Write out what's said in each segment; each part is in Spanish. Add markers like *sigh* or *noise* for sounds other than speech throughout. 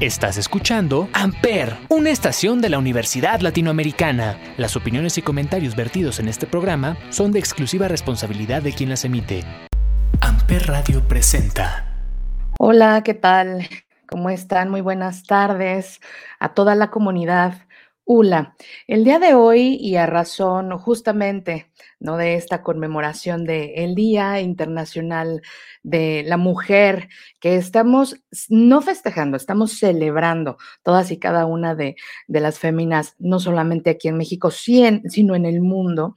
Estás escuchando Amper, una estación de la Universidad Latinoamericana. Las opiniones y comentarios vertidos en este programa son de exclusiva responsabilidad de quien las emite. Amper Radio presenta. Hola, ¿qué tal? ¿Cómo están? Muy buenas tardes a toda la comunidad ULA. El día de hoy, y a razón justamente ¿no? de esta conmemoración del Día Internacional de la Mujer, que estamos no festejando, estamos celebrando todas y cada una de, las féminas, no solamente aquí en México, sino en el mundo.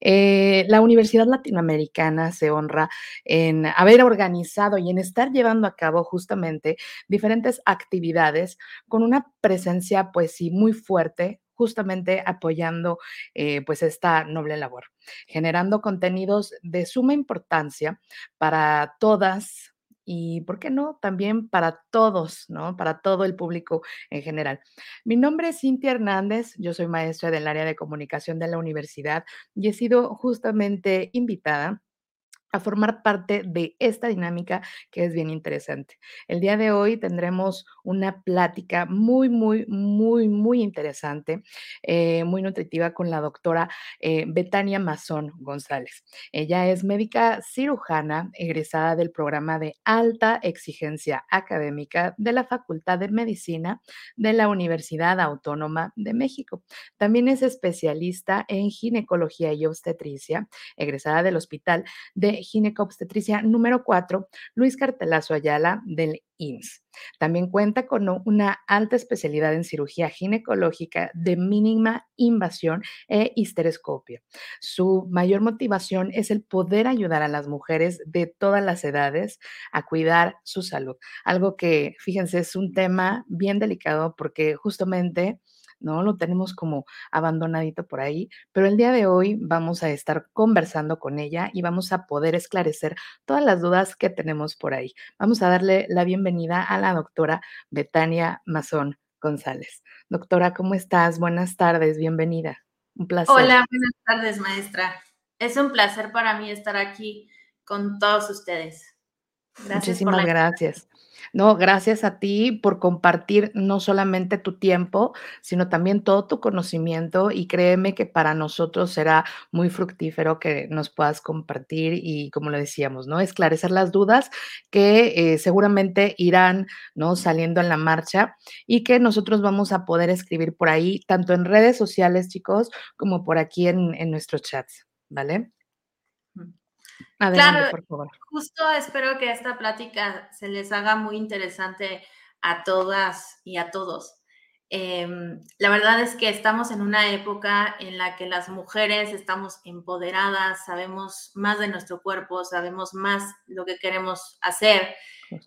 Eh, la Universidad Latinoamericana se honra en haber organizado y en estar llevando a cabo justamente diferentes actividades con una presencia, pues sí, muy fuerte justamente apoyando eh, pues esta noble labor, generando contenidos de suma importancia para todas y, ¿por qué no? También para todos, ¿no? Para todo el público en general. Mi nombre es Cintia Hernández, yo soy maestra del área de comunicación de la universidad y he sido justamente invitada a formar parte de esta dinámica que es bien interesante. El día de hoy tendremos una plática muy, muy, muy, muy interesante, eh, muy nutritiva con la doctora eh, Betania Mazón González. Ella es médica cirujana, egresada del programa de alta exigencia académica de la Facultad de Medicina de la Universidad Autónoma de México. También es especialista en ginecología y obstetricia, egresada del Hospital de obstetricia número 4, Luis Cartelazo Ayala del También cuenta con una alta especialidad en cirugía ginecológica de mínima invasión e histerescopio. Su mayor motivación es el poder ayudar a las mujeres de todas las edades a cuidar su salud. Algo que, fíjense, es un tema bien delicado porque justamente ¿no? Lo tenemos como abandonadito por ahí, pero el día de hoy vamos a estar conversando con ella y vamos a poder esclarecer todas las dudas que tenemos por ahí. Vamos a darle la bienvenida a la doctora Betania Mazón González. Doctora, ¿cómo estás? Buenas tardes, bienvenida. Un placer. Hola, buenas tardes, maestra. Es un placer para mí estar aquí con todos ustedes. Gracias Muchísimas gracias. No, gracias a ti por compartir no solamente tu tiempo, sino también todo tu conocimiento y créeme que para nosotros será muy fructífero que nos puedas compartir y como lo decíamos, ¿no? Esclarecer las dudas que eh, seguramente irán, ¿no? Saliendo en la marcha y que nosotros vamos a poder escribir por ahí, tanto en redes sociales, chicos, como por aquí en, en nuestros chats, ¿vale? Claro, por favor. Justo espero que esta plática se les haga muy interesante a todas y a todos. Em, la verdad es que estamos en una época en la que las mujeres estamos empoderadas, sabemos más de nuestro cuerpo, sabemos más lo que queremos hacer,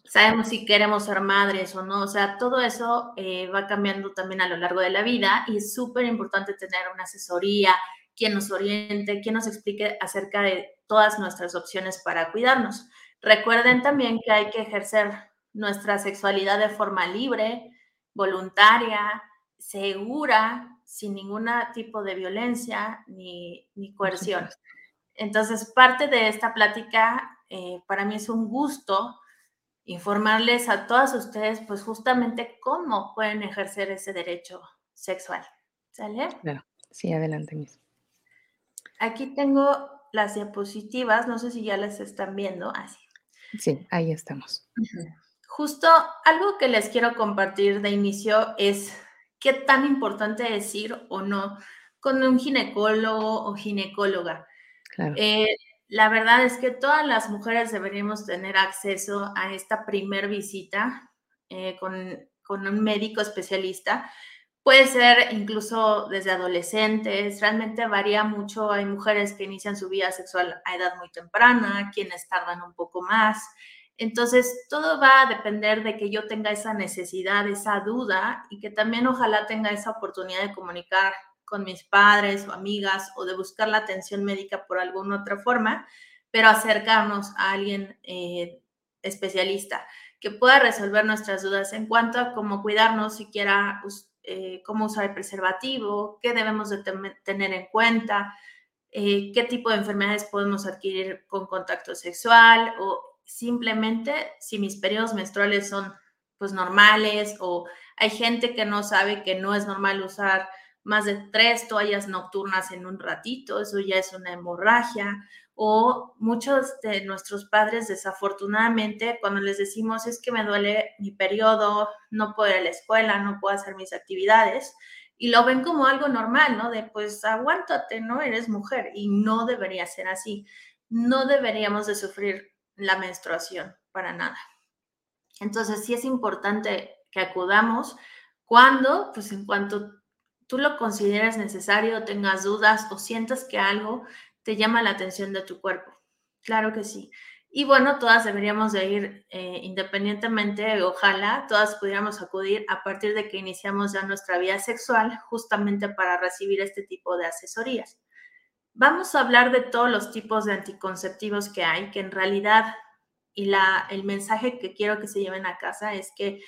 sabemos si queremos ser madres o no, o sea, todo eso eh, va cambiando también a lo largo de la vida y es súper importante tener una asesoría, quien nos oriente, quien nos explique acerca de todas nuestras opciones para cuidarnos. Recuerden también que hay que ejercer nuestra sexualidad de forma libre, voluntaria, segura, sin ningún tipo de violencia ni, coerción. Entonces, parte de esta plática eh, para mí es un gusto informarles a todas ustedes, pues justamente cómo pueden ejercer ese derecho sexual. ¿Sale? Claro, sí, adelante, mismo. Aquí tengo las diapositivas, no sé si ya las están viendo. Así. Sí, ahí estamos. Justo algo que les quiero compartir de inicio es qué tan importante es ir o no con un ginecólogo o ginecóloga. Eh, la verdad es que todas las mujeres deberíamos tener acceso a esta primer visita eh, con, con un médico especialista Puede ser incluso desde adolescentes, realmente varía mucho. Hay mujeres que inician su vida sexual a edad muy temprana, quienes tardan un poco más. Entonces, todo va a depender de que yo tenga esa necesidad, esa duda y que también ojalá tenga esa oportunidad de comunicar con mis padres o amigas o de buscar la atención médica por alguna otra forma, pero acercarnos a alguien eh, especialista que pueda resolver nuestras dudas en cuanto a cómo cuidarnos, siquiera eh, cómo usar el preservativo, qué debemos de tener en cuenta, eh, qué tipo de enfermedades podemos adquirir con contacto sexual o simplemente si mis periodos menstruales son pues normales o hay gente que no sabe que no es normal usar más de tres toallas nocturnas en un ratito, eso ya es una hemorragia. O muchos de nuestros padres, desafortunadamente, cuando les decimos es que me duele mi periodo, no puedo ir a la escuela, no puedo hacer mis actividades, y lo ven como algo normal, ¿no? De pues aguántate, ¿no? Eres mujer y no debería ser así. No deberíamos de sufrir la menstruación para nada. Entonces, sí es importante que acudamos cuando, pues en cuanto tú lo consideras necesario, tengas dudas o sientas que algo te llama la atención de tu cuerpo. Claro que sí. Y bueno, todas deberíamos de ir eh, independientemente, ojalá todas pudiéramos acudir a partir de que iniciamos ya nuestra vida sexual, justamente para recibir este tipo de asesorías. Vamos a hablar de todos los tipos de anticonceptivos que hay, que en realidad, y la, el mensaje que quiero que se lleven a casa es que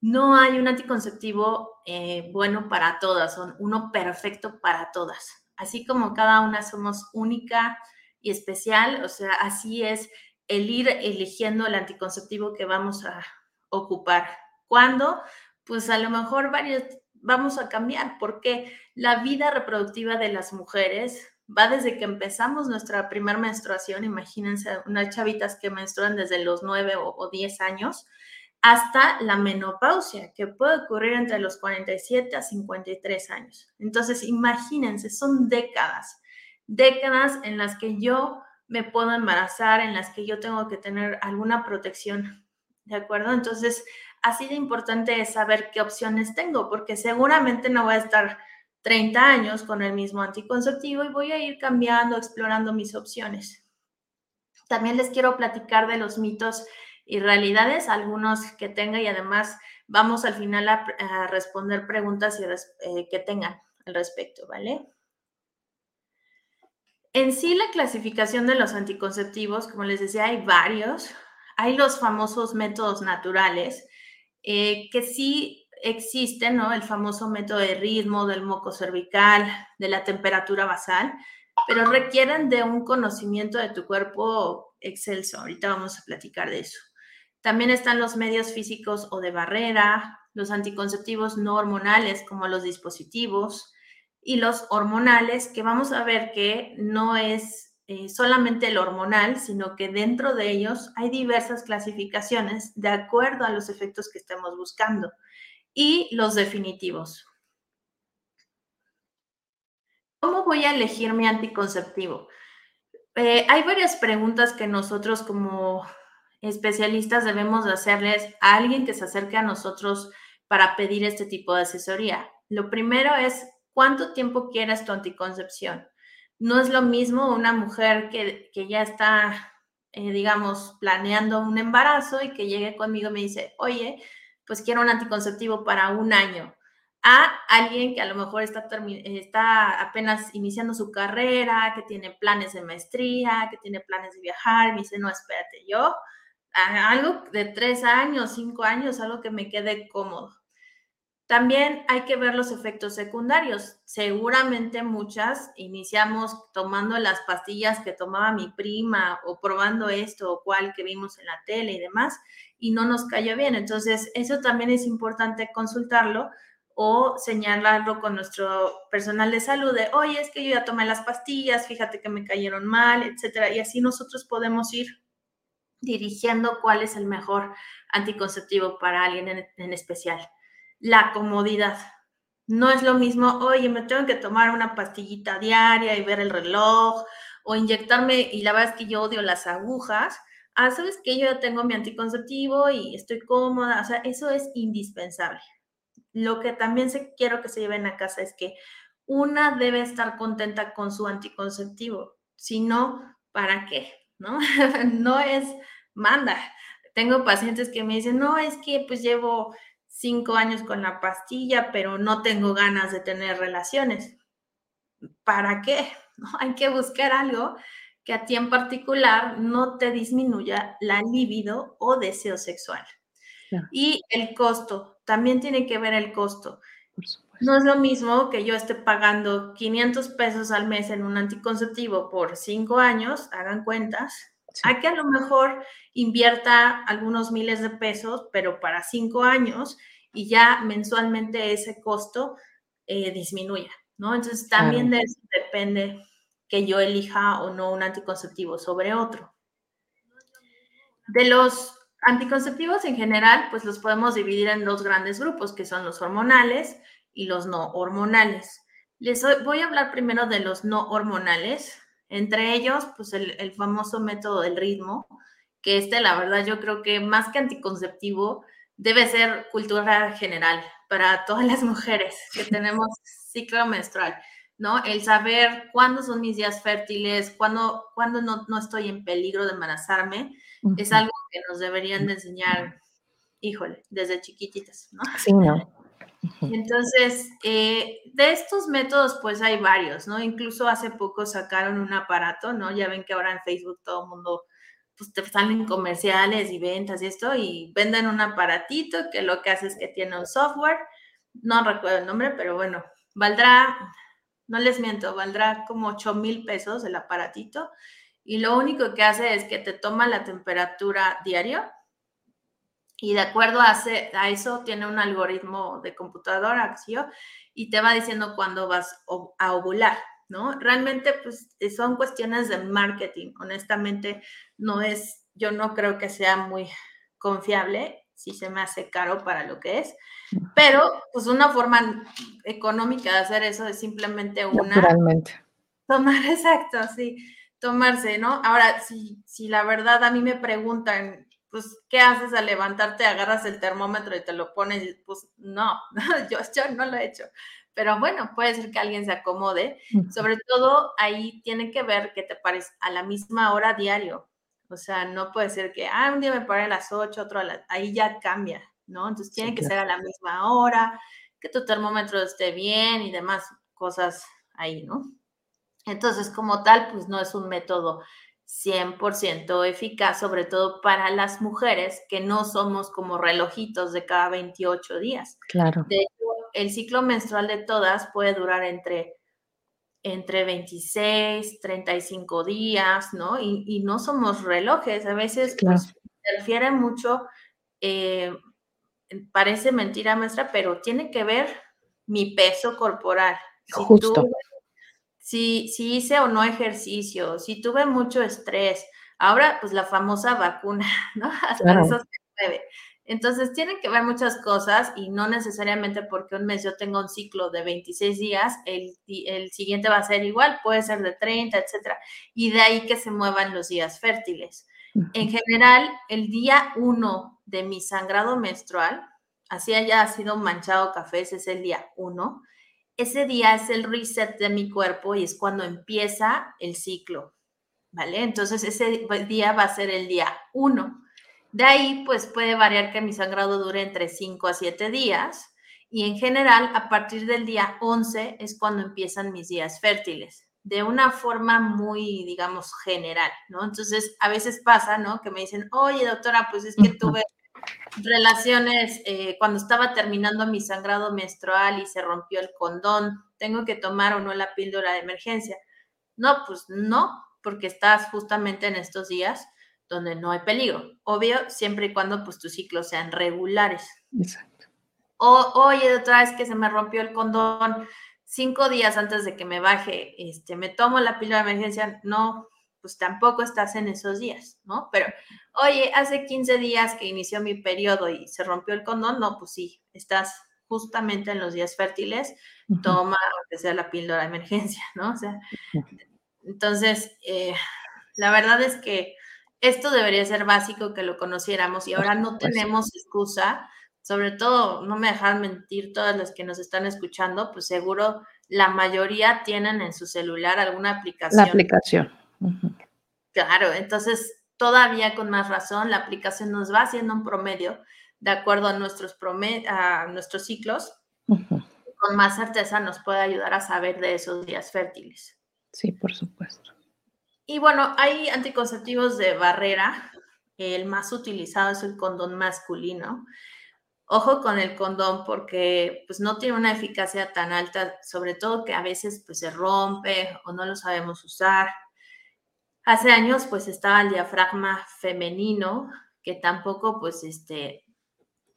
no hay un anticonceptivo eh, bueno para todas, son uno perfecto para todas. Así como cada una somos única y especial, o sea, así es el ir eligiendo el anticonceptivo que vamos a ocupar. ¿Cuándo? Pues a lo mejor varios vamos a cambiar porque la vida reproductiva de las mujeres va desde que empezamos nuestra primera menstruación, imagínense unas chavitas que menstruan desde los 9 o, 10 años, hasta la menopausia, que puede ocurrir entre los 47 a 53 años. Entonces, imagínense, son décadas, décadas en las que yo me puedo embarazar, en las que yo tengo que tener alguna protección, ¿de acuerdo? Entonces, así de importante es saber qué opciones tengo, porque seguramente no voy a estar 30 años con el mismo anticonceptivo y voy a ir cambiando, explorando mis opciones. También les quiero platicar de los mitos y realidades, algunos que tenga y además vamos al final a, responder preguntas eh, que tengan al respecto, ¿vale? En sí, la clasificación de los anticonceptivos, como les decía, hay varios. Hay los famosos métodos naturales, eh, que sí existen, ¿no? El famoso método de ritmo, del moco cervical, de la temperatura basal, pero requieren de un conocimiento de tu cuerpo excelso. Ahorita vamos a platicar de eso. También están los medios físicos o de barrera, los anticonceptivos no hormonales como los dispositivos, y los hormonales, que vamos a ver que no es eh, solamente el hormonal, sino que dentro de ellos hay diversas clasificaciones de acuerdo a los efectos que estemos buscando. Y los definitivos. ¿Cómo voy a elegir mi anticonceptivo? Eh, hay varias preguntas que nosotros como especialistas debemos de hacerles a alguien que se acerque a nosotros para pedir este tipo de asesoría. Lo primero es cuánto tiempo quieres tu anticoncepción. No es lo mismo una mujer que, ya está, eh, digamos, planeando un embarazo y que llegue conmigo y me dice, oye, pues quiero un anticonceptivo para un año, a alguien que a lo mejor está, está apenas iniciando su carrera, que tiene planes de maestría, que tiene planes de viajar, me dice, no, espérate, yo, algo de tres años, cinco años, algo que me quede cómodo. También hay que ver los efectos secundarios. Seguramente muchas iniciamos tomando las pastillas que tomaba mi prima o probando esto o cual que vimos en la tele y demás y no nos cayó bien. Entonces, eso también es importante consultarlo o señalarlo con nuestro personal de salud de, oye, es que yo ya tomé las pastillas, fíjate que me cayeron mal, etcétera. Y así nosotros podemos ir dirigiendo cuál es el mejor anticonceptivo para alguien en, en especial la comodidad. No es lo mismo, oye, me tengo que tomar una pastillita diaria y ver el reloj o inyectarme, y la verdad es que yo odio las agujas. Ah, sabes que yo ya tengo mi anticonceptivo y estoy cómoda, o sea, eso es indispensable. Lo que también se, quiero que se lleven a casa es que una debe estar contenta con su anticonceptivo, si no, ¿para qué? ¿No? *laughs* no es manda. Tengo pacientes que me dicen, no, es que pues llevo cinco años con la pastilla, pero no tengo ganas de tener relaciones. ¿Para qué? *laughs* ¿No? Hay que buscar algo que a ti en particular no te disminuya la libido o deseo sexual. Y el costo, también tiene que ver el costo. No es lo mismo que yo esté pagando 500 pesos al mes en un anticonceptivo por cinco años, hagan cuentas, Hay que a lo mejor invierta algunos miles de pesos, pero para cinco años y ya mensualmente ese costo eh, disminuya, ¿no? Entonces también de eso depende que yo elija o no un anticonceptivo sobre otro. De los anticonceptivos en general, pues los podemos dividir en dos grandes grupos, que son los hormonales y los no hormonales. Les voy a hablar primero de los no hormonales, entre ellos, pues el, el famoso método del ritmo, que este, la verdad, yo creo que más que anticonceptivo, debe ser cultura general para todas las mujeres que tenemos ciclo menstrual. ¿no? El saber cuándo son mis días fértiles, cuándo, cuándo no, no estoy en peligro de embarazarme, es algo que nos deberían de enseñar, híjole, desde chiquititas, ¿no? Sí, ¿no? Entonces, eh, de estos métodos, pues hay varios, ¿no? Incluso hace poco sacaron un aparato, ¿no? Ya ven que ahora en Facebook todo el mundo, pues te salen comerciales y ventas y esto, y venden un aparatito que lo que hace es que tiene un software, no recuerdo el nombre, pero bueno, valdrá no les miento, valdrá como 8 mil pesos el aparatito y lo único que hace es que te toma la temperatura diario y de acuerdo a, a eso tiene un algoritmo de computadora y te va diciendo cuándo vas a ovular, ¿no? Realmente pues son cuestiones de marketing, honestamente no es, yo no creo que sea muy confiable sí se me hace caro para lo que es, pero pues una forma económica de hacer eso es simplemente una... Naturalmente. Tomar, *laughs* exacto, sí, tomarse, ¿no? Ahora, si, si la verdad a mí me preguntan, pues, ¿qué haces al levantarte? Agarras el termómetro y te lo pones, pues, *laughs* no, yo, yo no lo he hecho. Pero bueno, puede ser que alguien se acomode. Sobre todo ahí tiene que ver que te pares a la misma hora diario. O sea, no puede ser que, ah, un día me paré a las 8, otro a las... Ahí ya cambia, ¿no? Entonces tiene que ser a la misma hora, que tu termómetro esté bien y demás cosas ahí, ¿no? Entonces, como tal, pues no es un método 100% eficaz, sobre todo para las mujeres que no somos como relojitos de cada 28 días. Claro. De hecho, el ciclo menstrual de todas puede durar entre entre 26, 35 días, ¿no? Y, no somos relojes, a veces pues, refiere mucho, eh, parece mentira maestra, pero tiene que ver mi peso corporal. Si Justo. Si, si, hice o no ejercicio, si tuve mucho estrés, ahora pues la famosa vacuna, *laughs* ¿no? Hasta eso se puede. Entonces, tienen que ver muchas cosas y no necesariamente porque un mes yo tengo un ciclo de 26 días, el, el, siguiente va a ser igual, puede ser de 30, etcétera. Y de ahí que se muevan los días fértiles. En general, el día 1 de mi sangrado menstrual, así haya sido manchado café, ese es el día 1. Ese día es el reset de mi cuerpo y es cuando empieza el ciclo, ¿vale? Entonces, ese día va a ser el día 1. De ahí, pues puede variar que mi sangrado dure entre 5 a 7 días y en general a partir del día 11 es cuando empiezan mis días fértiles, de una forma muy, digamos, general, ¿no? Entonces, a veces pasa, ¿no? Que me dicen, oye, doctora, pues es que tuve relaciones eh, cuando estaba terminando mi sangrado menstrual y se rompió el condón, ¿tengo que tomar o no la píldora de emergencia? No, pues no, porque estás justamente en estos días donde no hay peligro. Obvio, siempre y cuando pues tus ciclos sean regulares. Exacto. O, oye, otra vez que se me rompió el condón cinco días antes de que me baje, este, me tomo la píldora de emergencia, no, pues tampoco estás en esos días, ¿no? Pero, oye, hace 15 días que inició mi periodo y se rompió el condón, no, pues sí, estás justamente en los días fértiles, toma, aunque sea la píldora de emergencia, ¿no? O sea, entonces, eh, la verdad es que esto debería ser básico que lo conociéramos y ahora no tenemos excusa, sobre todo, no me dejan mentir todas las que nos están escuchando, pues seguro la mayoría tienen en su celular alguna aplicación. La aplicación. Claro, entonces todavía con más razón la aplicación nos va haciendo un promedio de acuerdo a nuestros, a nuestros ciclos. Con más certeza nos puede ayudar a saber de esos días fértiles. Sí, por supuesto. Y bueno, hay anticonceptivos de barrera. El más utilizado es el condón masculino. Ojo con el condón porque pues no tiene una eficacia tan alta, sobre todo que a veces pues se rompe o no lo sabemos usar. Hace años pues estaba el diafragma femenino, que tampoco pues este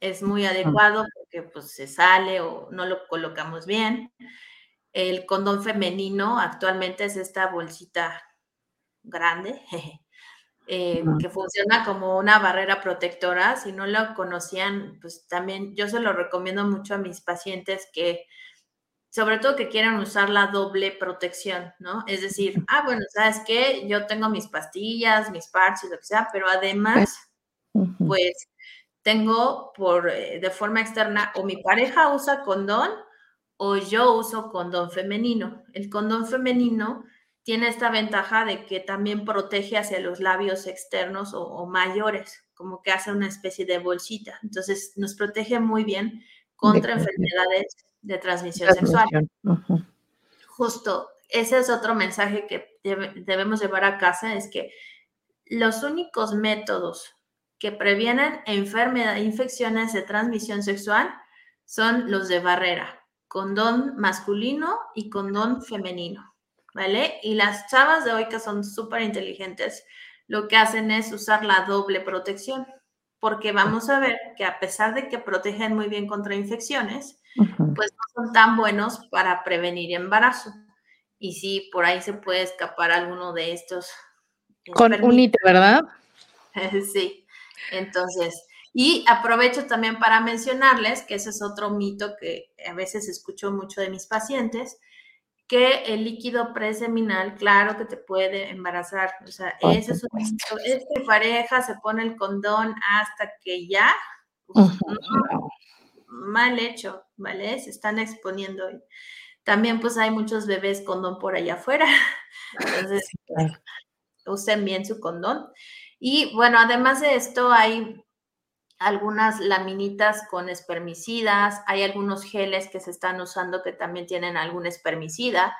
es muy adecuado porque pues se sale o no lo colocamos bien. El condón femenino actualmente es esta bolsita grande eh, que funciona como una barrera protectora. Si no lo conocían, pues también yo se lo recomiendo mucho a mis pacientes que sobre todo que quieran usar la doble protección, ¿no? Es decir, ah, bueno, ¿sabes qué? Yo tengo mis pastillas, mis parches, lo que sea, pero además, pues tengo por eh, de forma externa o mi pareja usa condón o yo uso condón femenino. El condón femenino tiene esta ventaja de que también protege hacia los labios externos o, mayores, como que hace una especie de bolsita. Entonces nos protege muy bien contra enfermedades de transmisión, sexual. Justo, ese es otro mensaje que debemos llevar a casa, es que los únicos métodos que previenen enfermedades, infecciones de transmisión sexual son los de barrera, condón masculino y condón femenino. ¿vale? Y las chavas de hoy que son súper inteligentes, lo que hacen es usar la doble protección, porque vamos a ver que a pesar de que protegen muy bien contra infecciones, pues no son tan buenos para prevenir embarazo. Y sí, por ahí se puede escapar alguno de estos. Con un hito, ¿verdad? *laughs* sí, entonces, y aprovecho también para mencionarles que ese es otro mito que a veces escucho mucho de mis pacientes, que el líquido preseminal, claro que te puede embarazar. O sea, ese es un Es que pareja se pone el condón hasta que ya. Mal hecho, ¿vale? Se están exponiendo. También, pues, hay muchos bebés condón por allá afuera. *laughs* Entonces, usen bien su condón. Y bueno, además de esto, hay algunas laminitas con espermicidas, hay algunos geles que se están usando que también tienen algún espermicida,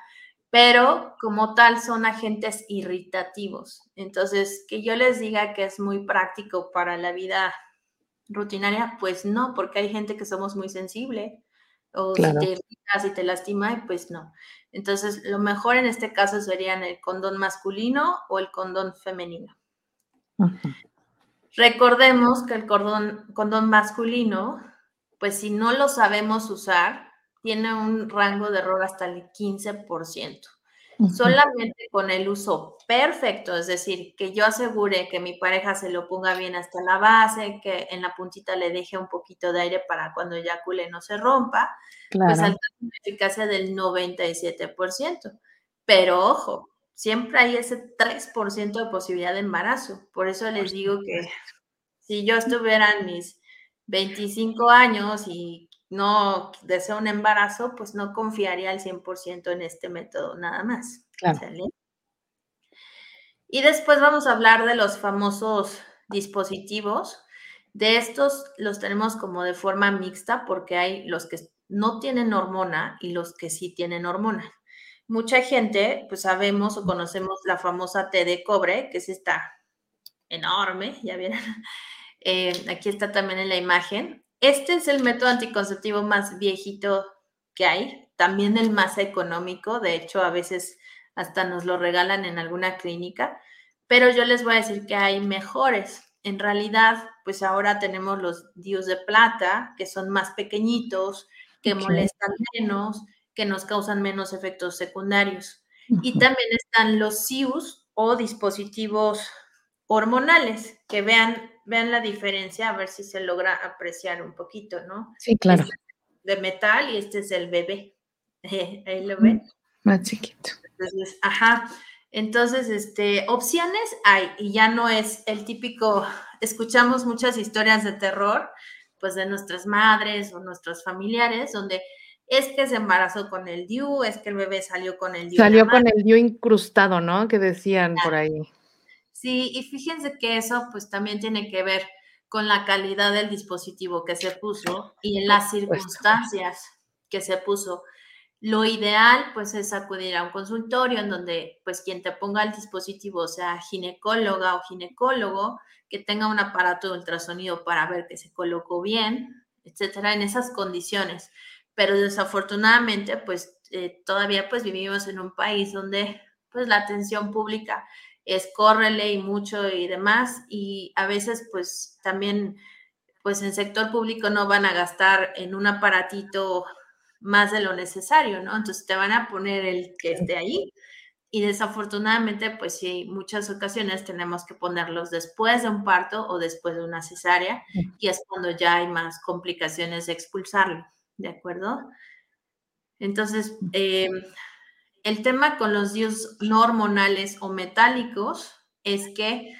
pero como tal son agentes irritativos. Entonces, que yo les diga que es muy práctico para la vida rutinaria, pues no, porque hay gente que somos muy sensible o si te irritas y te lastima, pues no. Entonces, lo mejor en este caso serían el condón masculino o el condón femenino. Recordemos que el cordón, condón masculino, pues si no lo sabemos usar, tiene un rango de error hasta el 15%. Solamente con el uso perfecto, es decir, que yo asegure que mi pareja se lo ponga bien hasta la base, que en la puntita le deje un poquito de aire para cuando eyacule no se rompa, pues alcanza una eficacia del 97%. Pero ojo, siempre hay ese 3% de posibilidad de embarazo. Por eso les digo que si yo estuviera en mis 25 años y no deseo un embarazo, pues no confiaría al 100% en este método nada más. Y después vamos a hablar de los famosos dispositivos. De estos los tenemos como de forma mixta porque hay los que no tienen hormona y los que sí tienen hormona mucha gente, pues sabemos o conocemos la famosa T de cobre, que es esta enorme, ya vieron. Eh, aquí está también en la imagen. Este es el método anticonceptivo más viejito que hay, también el más económico, de hecho a veces hasta nos lo regalan en alguna clínica, pero yo les voy a decir que hay mejores. En realidad, pues ahora tenemos los DIUs de plata, que son más pequeñitos, que molestan menos, que nos causan menos efectos secundarios. Y también están los SIUS o dispositivos hormonales, que vean, vean la diferencia, a ver si se logra apreciar un poquito, ¿no? Sí, claro. Este de metal y este es el bebé. *laughs* Ahí lo ven. Más chiquito. Entonces, ajá. Entonces, este, opciones hay y ya no es el típico, escuchamos muchas historias de terror, pues de nuestras madres o nuestros familiares, donde es que se embarazó con el DIU, es que el bebé salió con el DIU. Salió con el DIU incrustado, ¿no? Que decían por ahí. Sí, y fíjense que eso pues también tiene que ver con la calidad del dispositivo que se puso y en las circunstancias que se puso. Lo ideal pues es acudir a un consultorio en donde pues quien te ponga el dispositivo sea ginecóloga o ginecólogo, que tenga un aparato de ultrasonido para ver que se colocó bien, etcétera, en esas condiciones pero desafortunadamente, pues eh, todavía pues vivimos en un país donde pues la atención pública es córrele y mucho y demás, y a veces pues también pues en sector público no van a gastar en un aparatito más de lo necesario, ¿no? Entonces te van a poner el que esté ahí y desafortunadamente, pues sí, muchas ocasiones tenemos que ponerlos después de un parto o después de una cesárea y es cuando ya hay más complicaciones de expulsarlo, ¿de acuerdo? Entonces, eh, el tema con los DIUs no hormonales o metálicos es que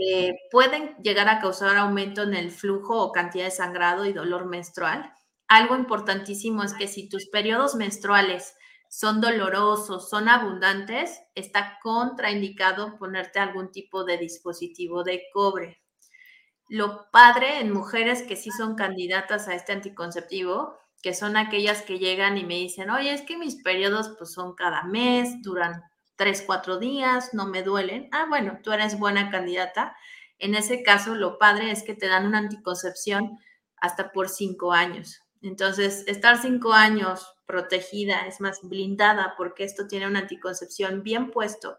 eh, pueden llegar a causar aumento en el flujo o cantidad de sangrado y dolor menstrual. Algo importantísimo es que si tus periodos menstruales son dolorosos, son abundantes, está contraindicado ponerte algún tipo de dispositivo de cobre. Lo padre en mujeres que sí son candidatas a este anticonceptivo, que son aquellas que llegan y me dicen, oye, es que mis periodos pues son cada mes, duran tres, cuatro días, no me duelen. Ah, bueno, tú eres buena candidata. En ese caso, lo padre es que te dan una anticoncepción hasta por cinco años. Entonces, estar cinco años protegida, es más blindada, porque esto tiene una anticoncepción bien puesto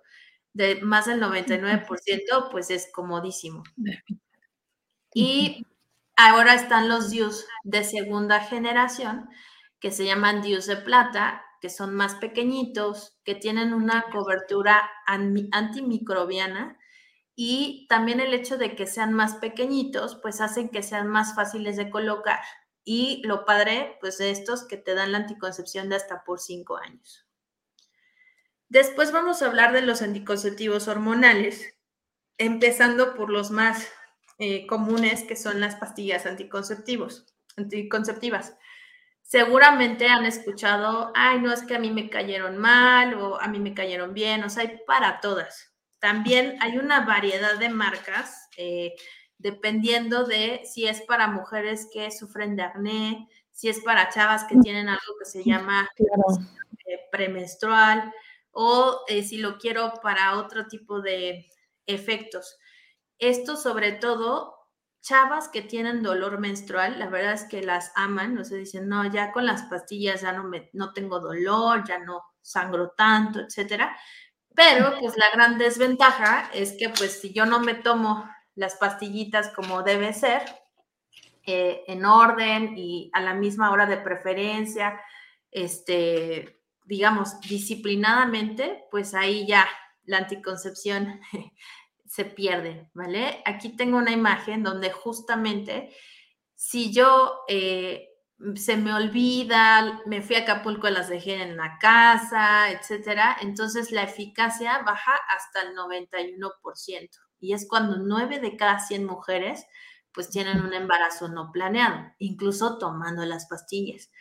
de más del 99%, pues es comodísimo. Y ahora están los DIUs de segunda generación, que se llaman DIUs de plata, que son más pequeñitos, que tienen una cobertura antimicrobiana y también el hecho de que sean más pequeñitos, pues hacen que sean más fáciles de colocar. Y lo padre, pues de estos que te dan la anticoncepción de hasta por cinco años. Después vamos a hablar de los anticonceptivos hormonales, empezando por los más eh, comunes, que son las pastillas anticonceptivos, anticonceptivas. Seguramente han escuchado, ay, no es que a mí me cayeron mal o a mí me cayeron bien, o sea, hay para todas. También hay una variedad de marcas. Eh, dependiendo de si es para mujeres que sufren de acné, si es para chavas que tienen algo que se llama eh, premenstrual o eh, si lo quiero para otro tipo de efectos. Esto sobre todo, chavas que tienen dolor menstrual, la verdad es que las aman, no se dicen, no, ya con las pastillas ya no, me, no tengo dolor, ya no sangro tanto, etcétera. Pero pues la gran desventaja es que pues si yo no me tomo las pastillitas como debe ser, eh, en orden y a la misma hora de preferencia, este, digamos, disciplinadamente, pues ahí ya la anticoncepción *laughs* se pierde, ¿vale? Aquí tengo una imagen donde justamente si yo eh, se me olvida, me fui a Acapulco, las dejé en la casa, etcétera, entonces la eficacia baja hasta el 91% y es cuando nueve de cada 100 mujeres pues tienen un embarazo no planeado, incluso tomando las pastillas.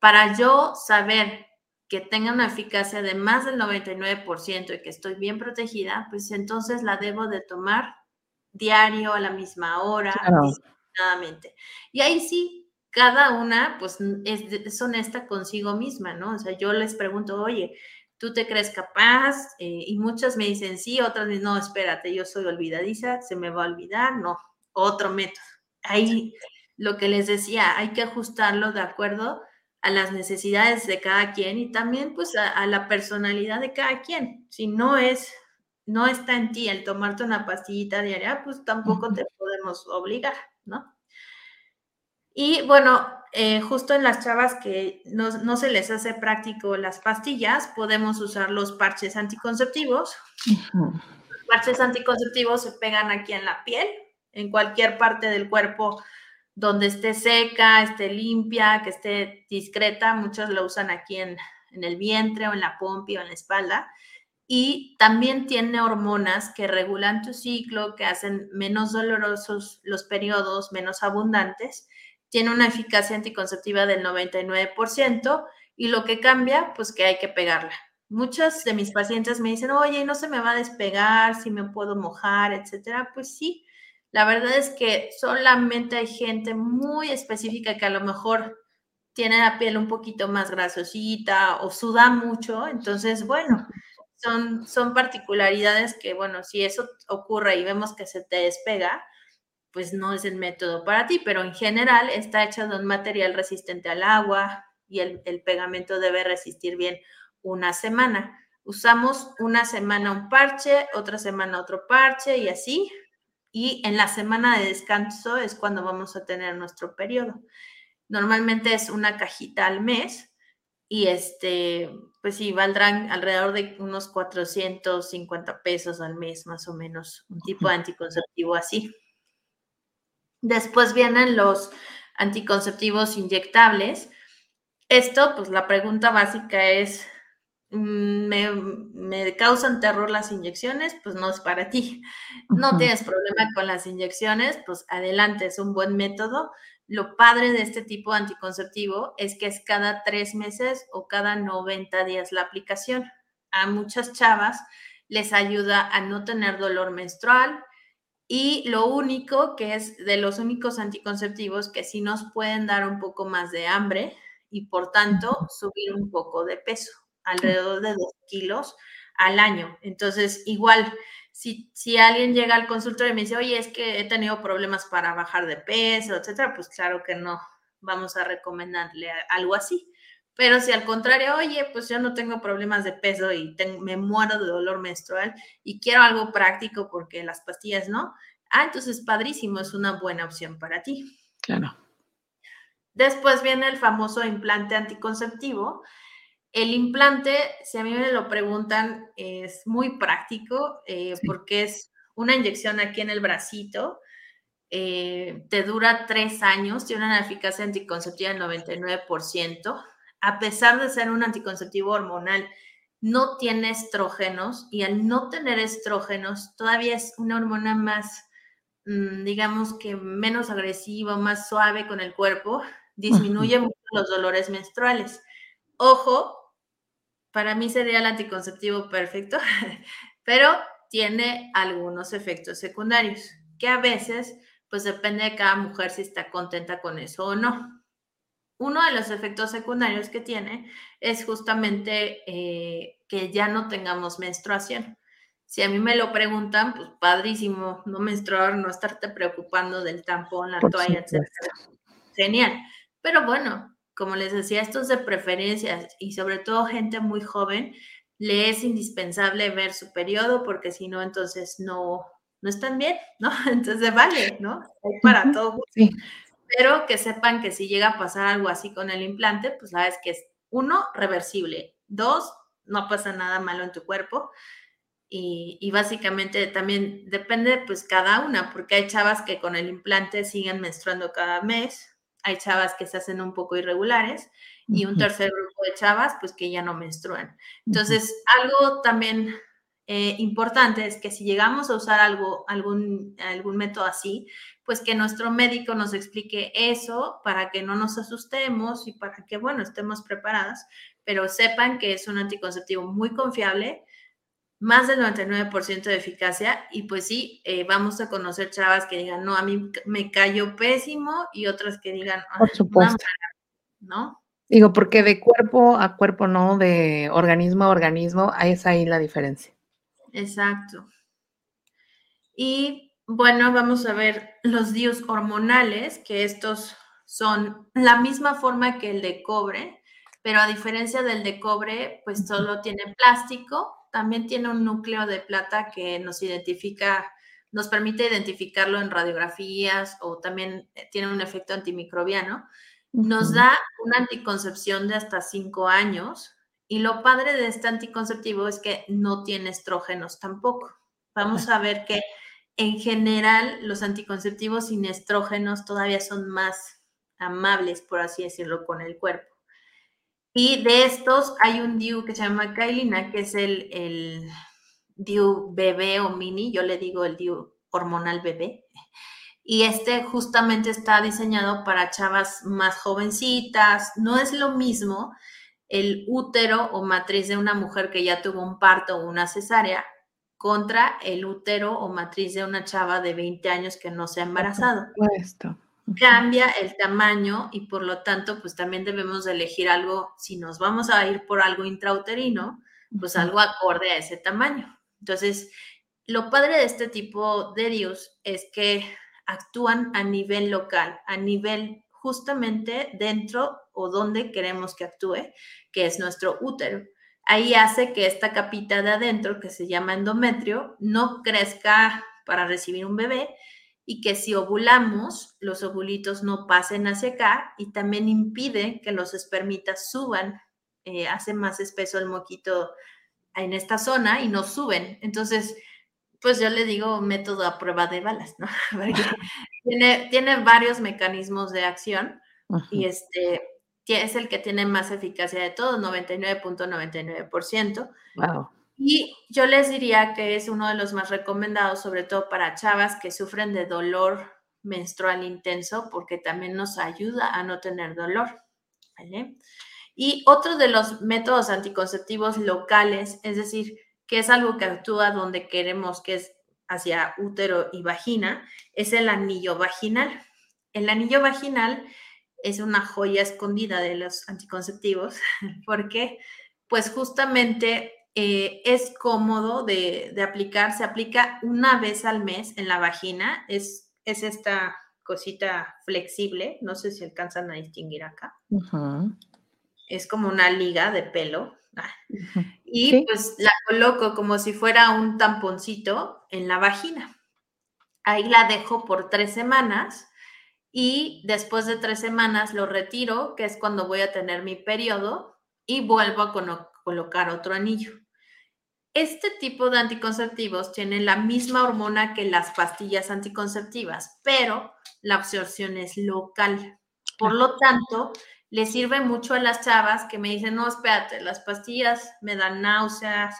Para yo saber que tenga una eficacia de más del 99% y que estoy bien protegida, pues entonces la debo de tomar diario a la misma hora, claro. Y ahí sí, cada una pues es, es, honesta consigo misma, ¿no? O sea, yo les pregunto, oye, tú te crees capaz eh, y muchas me dicen sí, otras dicen, no, espérate, yo soy olvidadiza, se me va a olvidar, no, otro método. Ahí lo que les decía, hay que ajustarlo de acuerdo a las necesidades de cada quien y también pues a, la personalidad de cada quien. Si no es, no está en ti el tomarte una pastillita diaria, pues tampoco te podemos obligar, ¿no? Y bueno, eh, justo en las chavas que no, se les hace práctico las pastillas, podemos usar los parches anticonceptivos. Los parches anticonceptivos se pegan aquí en la piel, en cualquier parte del cuerpo donde esté seca, esté limpia, que esté discreta. Muchos lo usan aquí en, en el vientre o en la pompi o en la espalda. Y también tiene hormonas que regulan tu ciclo, que hacen menos dolorosos los periodos, menos abundantes tiene una eficacia anticonceptiva del 99% y lo que cambia, pues que hay que pegarla. Muchas de mis pacientes me dicen, oye, no se me va a despegar, si me puedo mojar, etcétera. Pues sí, la verdad es que solamente hay gente muy específica que a lo mejor tiene la piel un poquito más grasosita o suda mucho. Entonces, bueno, son, son particularidades que, bueno, si eso ocurre y vemos que se te despega, pues no es el método para ti, pero en general está hecho de un material resistente al agua y el, pegamento debe resistir bien una semana. Usamos una semana un parche, otra semana otro parche y así. Y en la semana de descanso es cuando vamos a tener nuestro periodo. Normalmente es una cajita al mes y este, pues sí, valdrán alrededor de unos 450 pesos al mes, más o menos, un tipo de anticonceptivo así. Después vienen los anticonceptivos inyectables. Esto, pues la pregunta básica es, ¿me, ¿me, causan terror las inyecciones? Pues no es para ti. No tienes problema con las inyecciones, pues adelante, es un buen método. Lo padre de este tipo de anticonceptivo es que es cada tres meses o cada 90 días la aplicación. A muchas chavas les ayuda a no tener dolor menstrual y lo único que es de los únicos anticonceptivos que sí nos pueden dar un poco más de hambre y por tanto subir un poco de peso, alrededor de dos kilos al año. Entonces, igual, si, alguien llega al consultorio y me dice, oye, es que he tenido problemas para bajar de peso, etcétera, pues claro que no vamos a recomendarle algo así. Pero si al contrario, oye, pues yo no tengo problemas de peso y me muero de dolor menstrual y quiero algo práctico porque las pastillas no, ah, entonces padrísimo, es una buena opción para ti. Claro. Después viene el famoso implante anticonceptivo, el implante, si a mí me lo preguntan, es muy práctico eh, porque es una inyección aquí en el bracito. Eh, te dura tres años, tiene una eficacia anticonceptiva del 99%. A pesar de ser un anticonceptivo hormonal, no tiene estrógenos y al no tener estrógenos, todavía es una hormona más, mm, digamos que menos agresiva, más suave con el cuerpo, disminuye mucho los dolores menstruales. Ojo, para mí sería el anticonceptivo perfecto, *laughs* pero tiene algunos efectos secundarios que a veces, pues depende de cada mujer si está contenta con eso o no. Uno de los efectos secundarios que tiene es justamente eh, que ya no tengamos menstruación. Si a mí me lo preguntan, pues padrísimo, no menstruar, no estarte preocupando del tampón, la toalla, etc. Genial. Pero bueno, como les decía, estos de preferencias y sobre todo gente muy joven, le es indispensable ver su periodo porque si no, entonces no, no están bien, ¿no? *laughs* Entonces vale, ¿no? Hay para todo. Sí. Pero que sepan que si llega a pasar algo así con el implante, pues sabes que es uno, reversible, dos, no pasa nada malo en tu cuerpo. Y, y, básicamente también depende pues cada una, porque hay chavas que con el implante siguen menstruando cada mes, hay chavas que se hacen un poco irregulares y un tercer grupo de chavas pues que ya no menstruan. Entonces, algo también eh, importante es que si llegamos a usar algo, algún, algún método así, pues que nuestro médico nos explique eso para que no nos asustemos y para que, bueno, estemos preparadas, pero sepan que es un anticonceptivo muy confiable, más del 99% de eficacia y pues sí, eh, vamos a conocer chavas que digan, no, a mí me cayó pésimo y otras que digan, ah, por supuesto, ¿no? Digo, porque de cuerpo a cuerpo, no, de organismo a organismo, es ahí la diferencia. Exacto. Y bueno, vamos a ver los DIUs hormonales, que estos son la misma forma que el de cobre, pero a diferencia del de cobre, pues solo tiene plástico también tiene un núcleo de plata que nos identifica, nos permite identificarlo en radiografías o también eh, tiene un efecto antimicrobiano. Nos da una anticoncepción de hasta cinco años y lo padre de este anticonceptivo es que no tiene estrógenos tampoco. Vamos a ver que en general los anticonceptivos sin estrógenos todavía son más amables, por así decirlo, con el cuerpo. Y de estos hay un DIU que se llama Kailina, que es el, el DIU bebé o mini, yo le digo el DIU hormonal bebé. Y este justamente está diseñado para chavas más jovencitas. No es lo mismo el útero o matriz de una mujer que ya tuvo un parto o una cesárea contra el útero o matriz de una chava de 20 años que no se ha embarazado. Esto cambia el tamaño y por lo tanto, pues también debemos elegir algo, si nos vamos a ir por algo intrauterino, pues algo acorde a ese tamaño. Entonces, lo padre de este tipo de DIUs es que actúan a nivel local, a nivel justamente dentro o donde queremos que actúe, que es nuestro útero. ahí hace que esta capita de adentro, que se llama endometrio, no crezca para recibir un bebé y que si ovulamos, los ovulitos no pasen hacia acá y también impide que los espermitas suban, eh, hace más espeso el moquito en esta zona y no suben. Entonces, pues yo le digo método a prueba de balas, ¿no? *laughs* *laughs* tiene, tiene varios mecanismos de acción y este es el que tiene más eficacia de todos, 99.99%. Wow. Y yo les diría que es uno de los más recomendados, sobre todo para chavas que sufren de dolor menstrual intenso, porque también nos ayuda a no tener dolor. Y otro de los métodos anticonceptivos locales, es decir, que es algo que actúa donde queremos, que es hacia útero y vagina, es el anillo vaginal. El anillo vaginal es una joya escondida de los anticonceptivos *laughs* porque pues justamente eh, es cómodo de, aplicar, se aplica una vez al mes en la vagina, es, es esta cosita flexible, no sé si alcanzan a distinguir acá. Es como una liga de pelo. Ah, y pues la coloco como si fuera un tamponcito en la vagina. Ahí la dejo por tres semanas y después de tres semanas lo retiro, que es cuando voy a tener mi periodo, y vuelvo a colocar otro anillo. Este tipo de anticonceptivos tiene la misma hormona que las pastillas anticonceptivas, pero la absorción es local. Por lo tanto, le sirve mucho a las chavas que me dicen, no, espérate, las pastillas me dan náuseas,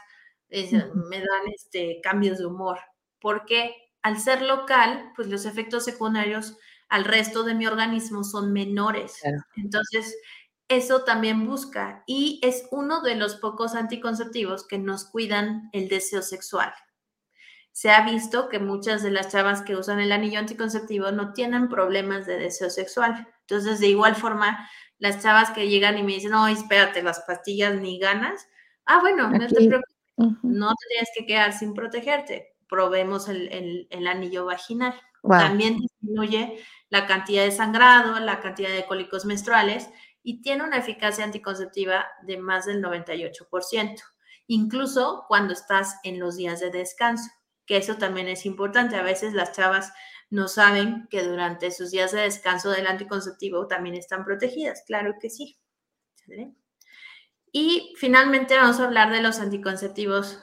me dan este, cambios de humor, porque al ser local, pues los efectos secundarios al resto de mi organismo son menores. Entonces, eso también busca y es uno de los pocos anticonceptivos que nos cuidan el deseo sexual. Se ha visto que muchas de las chavas que usan el anillo anticonceptivo no tienen problemas de deseo sexual. Entonces, de igual forma, las chavas que llegan y me dicen, no, espérate, las pastillas ni ganas. Ah, bueno, no te preocupes, no te tienes que quedar sin protegerte. Probemos el, el anillo vaginal. También disminuye la cantidad de sangrado, la cantidad de cólicos menstruales y tiene una eficacia anticonceptiva de más del 98%, incluso cuando estás en los días de descanso, que eso también es importante. A veces las chavas no saben que durante sus días de descanso del anticonceptivo también están protegidas. Claro que sí. Y finalmente vamos a hablar de los anticonceptivos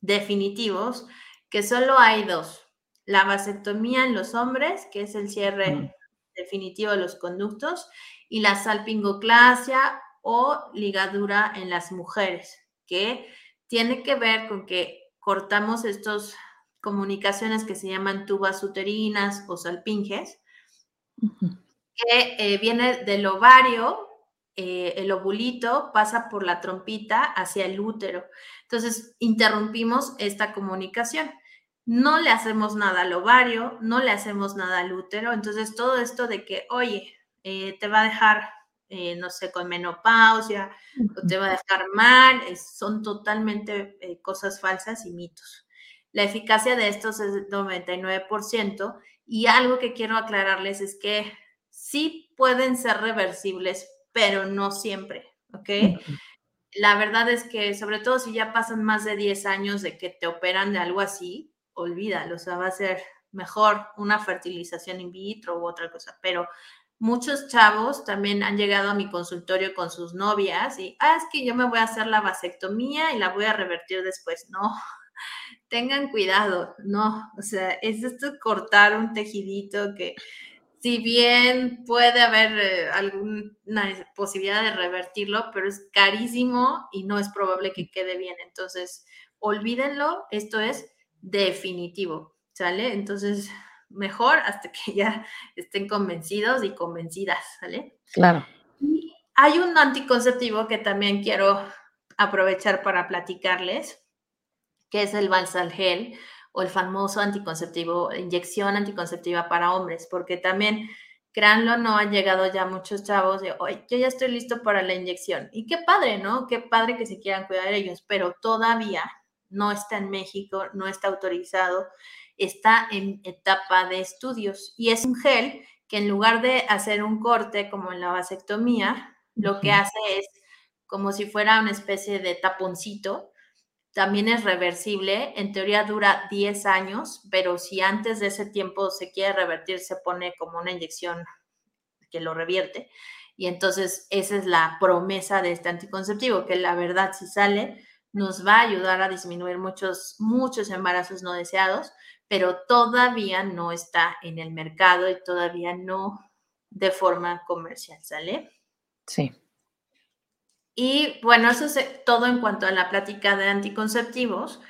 definitivos, que solo hay dos la vasectomía en los hombres, que es el cierre definitivo de los conductos, y la salpingoclasia o ligadura en las mujeres, que tiene que ver con que cortamos estas comunicaciones que se llaman tubas uterinas o salpinges, que eh, viene del ovario, eh, el ovulito pasa por la trompita hacia el útero. Entonces, interrumpimos esta comunicación no le hacemos nada al ovario, no le hacemos nada al útero. Entonces, todo esto de que, oye, eh, te va a dejar, eh, no sé, con menopausia, o te va a dejar mal, son totalmente eh, cosas falsas y mitos. La eficacia de estos es del 99% y algo que quiero aclararles es que sí pueden ser reversibles, pero no siempre, ¿ok? La verdad es que, sobre todo si ya pasan más de 10 años de que te operan de algo así, olvídalo, o sea, va a ser mejor una fertilización in vitro u otra cosa, pero muchos chavos también han llegado a mi consultorio con sus novias y, ah, es que yo me voy a hacer la vasectomía y la voy a revertir después. No, *laughs* tengan cuidado, no, o sea, es esto cortar un tejidito que si bien puede haber eh, alguna posibilidad de revertirlo, pero es carísimo y no es probable que quede bien. Entonces, olvídenlo, esto es definitivo, ¿sale? Entonces, mejor hasta que *laughs* ya estén convencidos y convencidas, ¿sale? Claro. Y hay un anticonceptivo que también quiero aprovechar para platicarles, que es el Balsalgel o el famoso anticonceptivo, inyección anticonceptiva para hombres, porque también, créanlo, no han llegado ya muchos chavos de, oye, yo ya estoy listo para la inyección. Y qué padre, ¿no? Qué padre que se quieran cuidar ellos, pero todavía no está en México, no está autorizado, está en etapa de estudios y es un gel que en lugar de hacer un corte como en la vasectomía, lo que hace es como si fuera una especie de taponcito. También es reversible, en teoría dura 10 años, pero si antes de ese tiempo se quiere revertir, se pone como una inyección que lo revierte. Y entonces esa es la promesa de este anticonceptivo, que la verdad si sale nos va a ayudar a disminuir muchos, muchos embarazos no deseados, pero todavía no está en el mercado y todavía no de forma comercial, ¿sale? Sí. Y bueno, eso es todo en cuanto a la plática de anticonceptivos.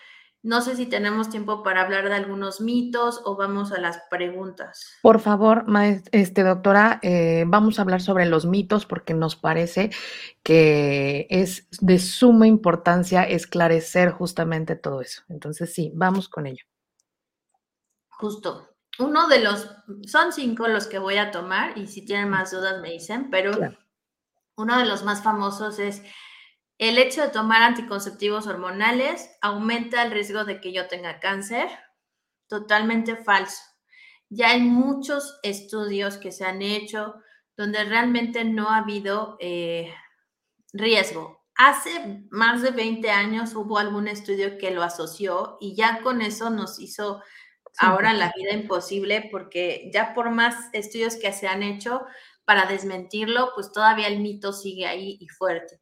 No sé si tenemos tiempo para hablar de algunos mitos o vamos a las preguntas. Por favor, este, doctora, eh, vamos a hablar sobre los mitos porque nos parece que es de suma importancia esclarecer justamente todo eso. Entonces, sí, vamos con ello. Justo. Uno de los, son cinco los que voy a tomar y si tienen más dudas me dicen, pero uno de los más famosos es el hecho de tomar anticonceptivos hormonales aumenta el riesgo de que yo tenga cáncer. Totalmente falso. Ya hay muchos estudios que se han hecho donde realmente no ha habido eh, riesgo. Hace más de 20 años hubo algún estudio que lo asoció y ya con eso nos hizo ahora la vida imposible porque ya por más estudios que se han hecho para desmentirlo, pues todavía el mito sigue ahí y fuerte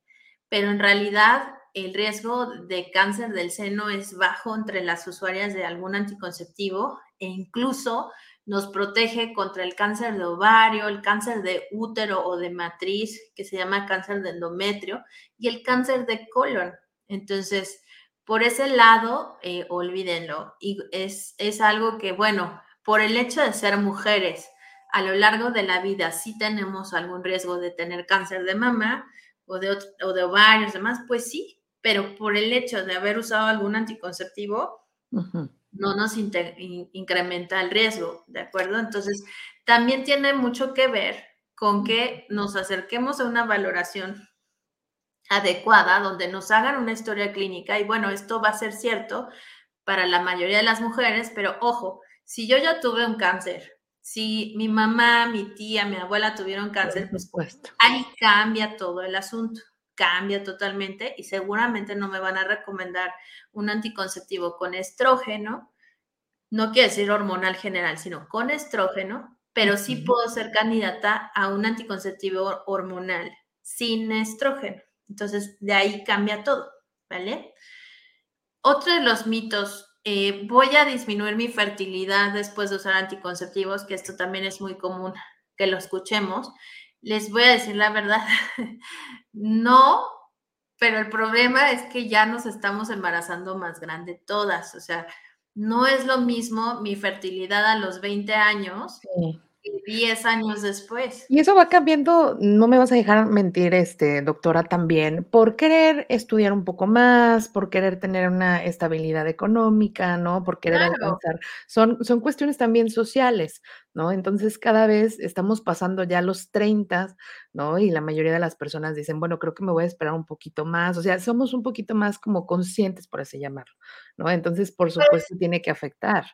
pero en realidad el riesgo de cáncer del seno es bajo entre las usuarias de algún anticonceptivo e incluso nos protege contra el cáncer de ovario, el cáncer de útero o de matriz, que se llama cáncer de endometrio, y el cáncer de colon. Entonces, por ese lado, eh, olvídenlo. Y es, es algo que, bueno, por el hecho de ser mujeres, a lo largo de la vida sí tenemos algún riesgo de tener cáncer de mama, o de, o de ovarios, demás, pues sí, pero por el hecho de haber usado algún anticonceptivo, no nos incrementa el riesgo, ¿de acuerdo? Entonces, también tiene mucho que ver con que nos acerquemos a una valoración adecuada, donde nos hagan una historia clínica, y bueno, esto va a ser cierto para la mayoría de las mujeres, pero ojo, si yo ya tuve un cáncer si mi mamá, mi tía, mi abuela tuvieron cáncer, pues ahí cambia todo el asunto, cambia totalmente y seguramente no me van a recomendar un anticonceptivo con estrógeno, no quiere decir hormonal general, sino con estrógeno, pero sí puedo ser candidata a un anticonceptivo hormonal sin estrógeno. Entonces, de ahí cambia todo, ¿vale? Otro de los mitos eh, voy a disminuir mi fertilidad después de usar anticonceptivos, que esto también es muy común que lo escuchemos. Les voy a decir la verdad, *laughs* no, pero el problema es que ya nos estamos embarazando más grande todas, o sea, no es lo mismo mi fertilidad a los 20 años 10 años después. Y eso va cambiando, no me vas a dejar mentir, este, doctora, también, por querer estudiar un poco más, por querer tener una estabilidad económica, ¿no? Por querer alcanzar. Son, son cuestiones también sociales, ¿no? Entonces, cada vez estamos pasando ya los 30, ¿no? Y la mayoría de las personas dicen, bueno, creo que me voy a esperar un poquito más. O sea, somos un poquito más como conscientes, por así llamarlo, ¿no? Entonces, por pues supuesto, tiene que afectar.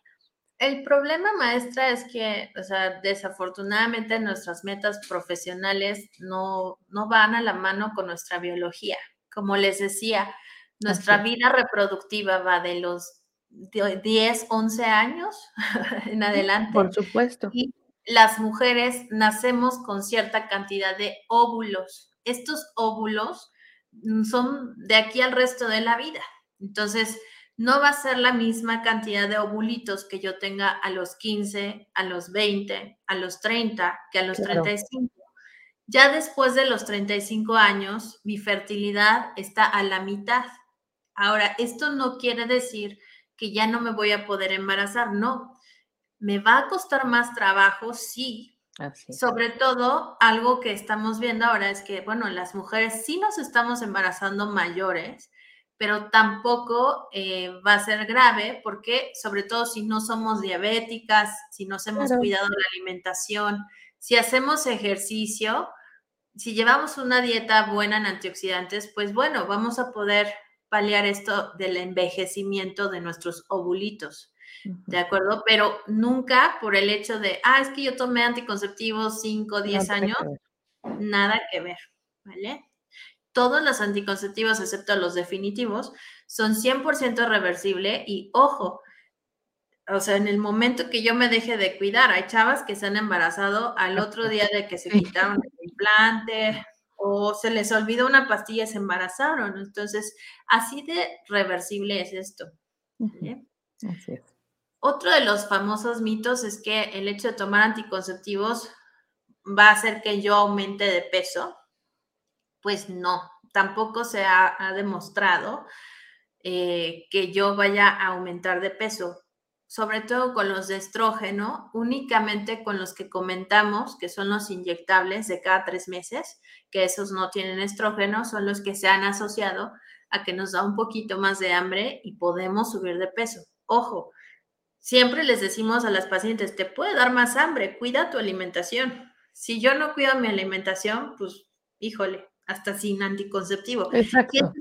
El problema, maestra, es que, o sea, desafortunadamente nuestras metas profesionales no, no van a la mano con nuestra biología. Como les decía, nuestra vida reproductiva va de los 10, 11 años *laughs* en adelante. Por supuesto. Y las mujeres nacemos con cierta cantidad de óvulos. Estos óvulos mm, son de aquí al resto de la vida. Entonces, no va a ser la misma cantidad de ovulitos que yo tenga a los 15, a los 20, a los 30, que a los 35. Ya después de los 35 años, mi fertilidad está a la mitad. Ahora, esto no quiere decir que ya no me voy a poder embarazar, no. Me va a costar más trabajo, sí. Sobre todo, algo que estamos viendo ahora es que, bueno, las mujeres sí nos estamos embarazando mayores, pero tampoco eh, va a ser grave porque, sobre todo si no somos diabéticas, si nos hemos cuidado la alimentación, si hacemos ejercicio, si llevamos una dieta buena en antioxidantes, pues bueno, vamos a poder paliar esto del envejecimiento de nuestros ovulitos. ¿De acuerdo? Pero nunca por el hecho de, ah, es que yo tomé anticonceptivos 5, 10 años, nada que ver, ¿vale? Todos los anticonceptivos, excepto los definitivos, son 100% reversible y ojo, o sea, en el momento que yo me deje de cuidar, hay chavas que se han embarazado al otro día de que se quitaron el implante o se les olvidó una pastilla y se embarazaron. Entonces, así de reversible es esto. Así es. Otro de los famosos mitos es que el hecho de tomar anticonceptivos va a hacer que yo aumente de peso. Pues no, tampoco se ha, demostrado eh, que yo vaya a aumentar de peso sobre todo con los de estrógeno, únicamente con los que comentamos, que son los inyectables de cada tres meses, que esos no tienen estrógeno, son los que se han asociado a que nos da un poquito más de hambre y podemos subir de peso. Ojo, siempre les decimos a las pacientes, te puede dar más hambre, cuida tu alimentación. Si yo no cuido mi alimentación, pues híjole, hasta sin anticonceptivo. Exacto.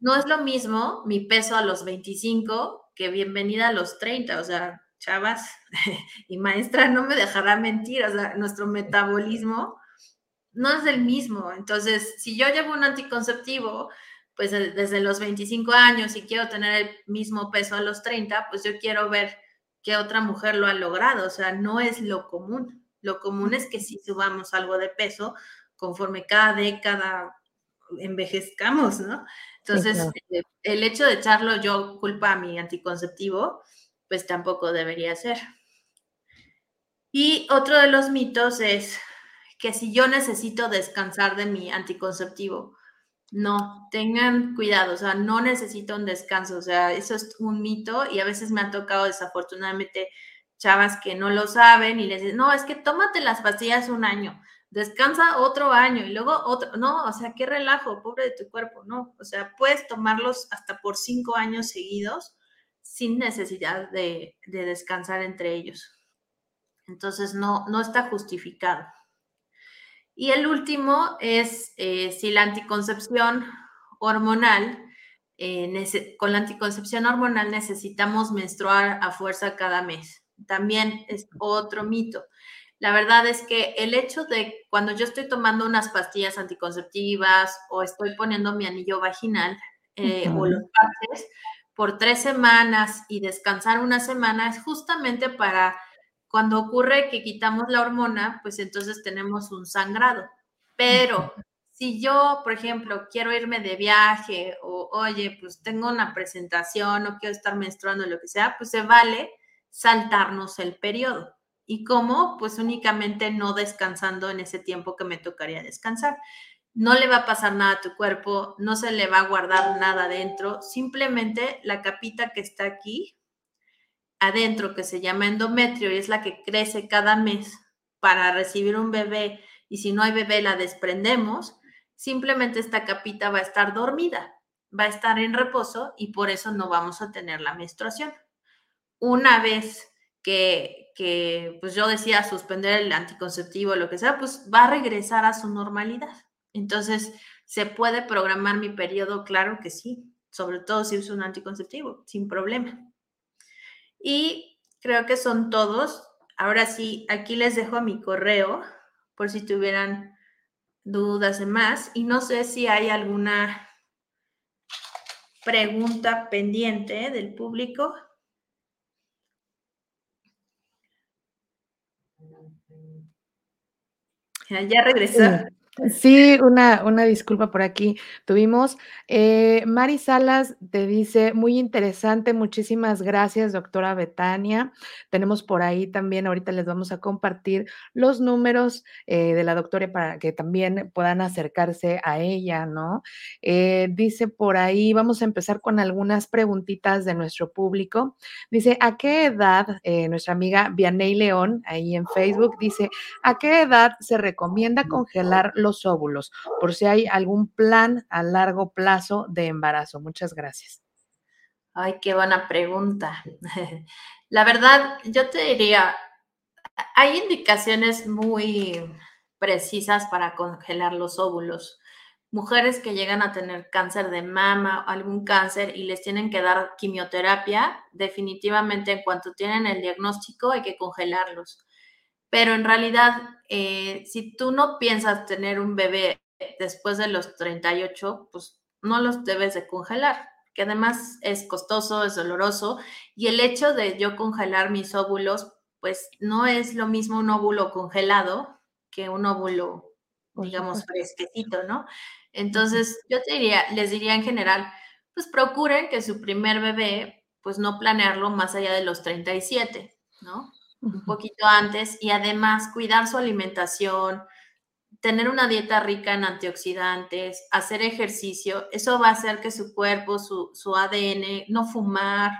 No es lo mismo mi peso a los 25 que bienvenida a los 30, o sea, chavas *laughs* y maestra no me dejará mentir, o sea, nuestro metabolismo no es el mismo. Entonces, si yo llevo un anticonceptivo, pues eh, desde los 25 años y quiero tener el mismo peso a los 30, pues yo quiero ver qué otra mujer lo ha logrado, o sea, no es lo común. Lo común es que si subamos algo de peso conforme cada década envejezcamos, ¿no? Entonces, eh, el hecho de echarlo yo culpa a mi anticonceptivo, pues tampoco debería ser. Y otro de los mitos es que si yo necesito descansar de mi anticonceptivo, no, tengan cuidado, o sea, no necesito un descanso, o sea, eso es un mito y a veces me ha tocado desafortunadamente chavas que no lo saben y les dicen, no, es que tómate las pastillas un año descansa otro año y luego otro, no, o sea, qué relajo, pobre de tu cuerpo, no, o sea, puedes tomarlos hasta por cinco años seguidos sin necesidad de, descansar entre ellos. Entonces, no, no está justificado. Y el último es eh, si la anticoncepción hormonal, eh, con la anticoncepción hormonal necesitamos menstruar a fuerza cada mes. También es otro mito. La verdad es que el hecho de cuando yo estoy tomando unas pastillas anticonceptivas o estoy poniendo mi anillo vaginal eh, o los parches por tres semanas y descansar una semana es justamente para cuando ocurre que quitamos la hormona, pues entonces tenemos un sangrado. Pero si yo, por ejemplo, quiero irme de viaje o, oye, pues tengo una presentación o quiero estar menstruando, lo que sea, pues se vale saltarnos el periodo. ¿Y cómo? Pues únicamente no descansando en ese tiempo que me tocaría descansar. No le va a pasar nada a tu cuerpo, no se le va a guardar nada adentro, simplemente la capita que está aquí adentro, que se llama endometrio y es la que crece cada mes para recibir un bebé y si no hay bebé la desprendemos, simplemente esta capita va a estar dormida, va a estar en reposo y por eso no vamos a tener la menstruación. Una vez que, pues yo decía suspender el anticonceptivo, lo que sea, pues va a regresar a su normalidad. Entonces, ¿se puede programar mi periodo? Claro que sí, sobre todo si uso un anticonceptivo, sin problema. Y creo que son todos. Ahora sí, aquí les dejo mi correo por si tuvieran dudas de más. Y no sé si hay alguna pregunta pendiente del público. Ya regresó. Sí, una, una disculpa por aquí. Tuvimos, eh, Mari Salas te dice, muy interesante, muchísimas gracias, doctora Betania. Tenemos por ahí también, ahorita les vamos a compartir los números eh, de la doctora para que también puedan acercarse a ella, ¿no? Eh, dice por ahí, vamos a empezar con algunas preguntitas de nuestro público. Dice, ¿a qué edad, nuestra amiga Vianey León, ahí en Facebook, dice, ¿a qué edad se recomienda congelar los óvulos, por si hay algún plan a largo plazo de embarazo. Muchas gracias. Ay, qué buena pregunta. *laughs* La verdad, yo te diría, hay indicaciones muy precisas para congelar los óvulos. Mujeres que llegan a tener cáncer de mama o algún cáncer y les tienen que dar quimioterapia, definitivamente en cuanto tienen el diagnóstico hay que congelarlos. Pero en realidad, eh, si tú no piensas tener un bebé después de los 38, pues no los debes de congelar, que además es costoso, es doloroso, y el hecho de yo congelar mis óvulos, pues no es lo mismo un óvulo congelado que un óvulo, digamos, fresquecito, ¿no? Entonces, yo te diría, les diría en general, pues procuren que su primer bebé, pues no planearlo más allá de los 37, ¿no? Un poquito antes y además cuidar su alimentación, tener una dieta rica en antioxidantes, hacer ejercicio, eso va a hacer que su cuerpo, su, ADN, no fumar,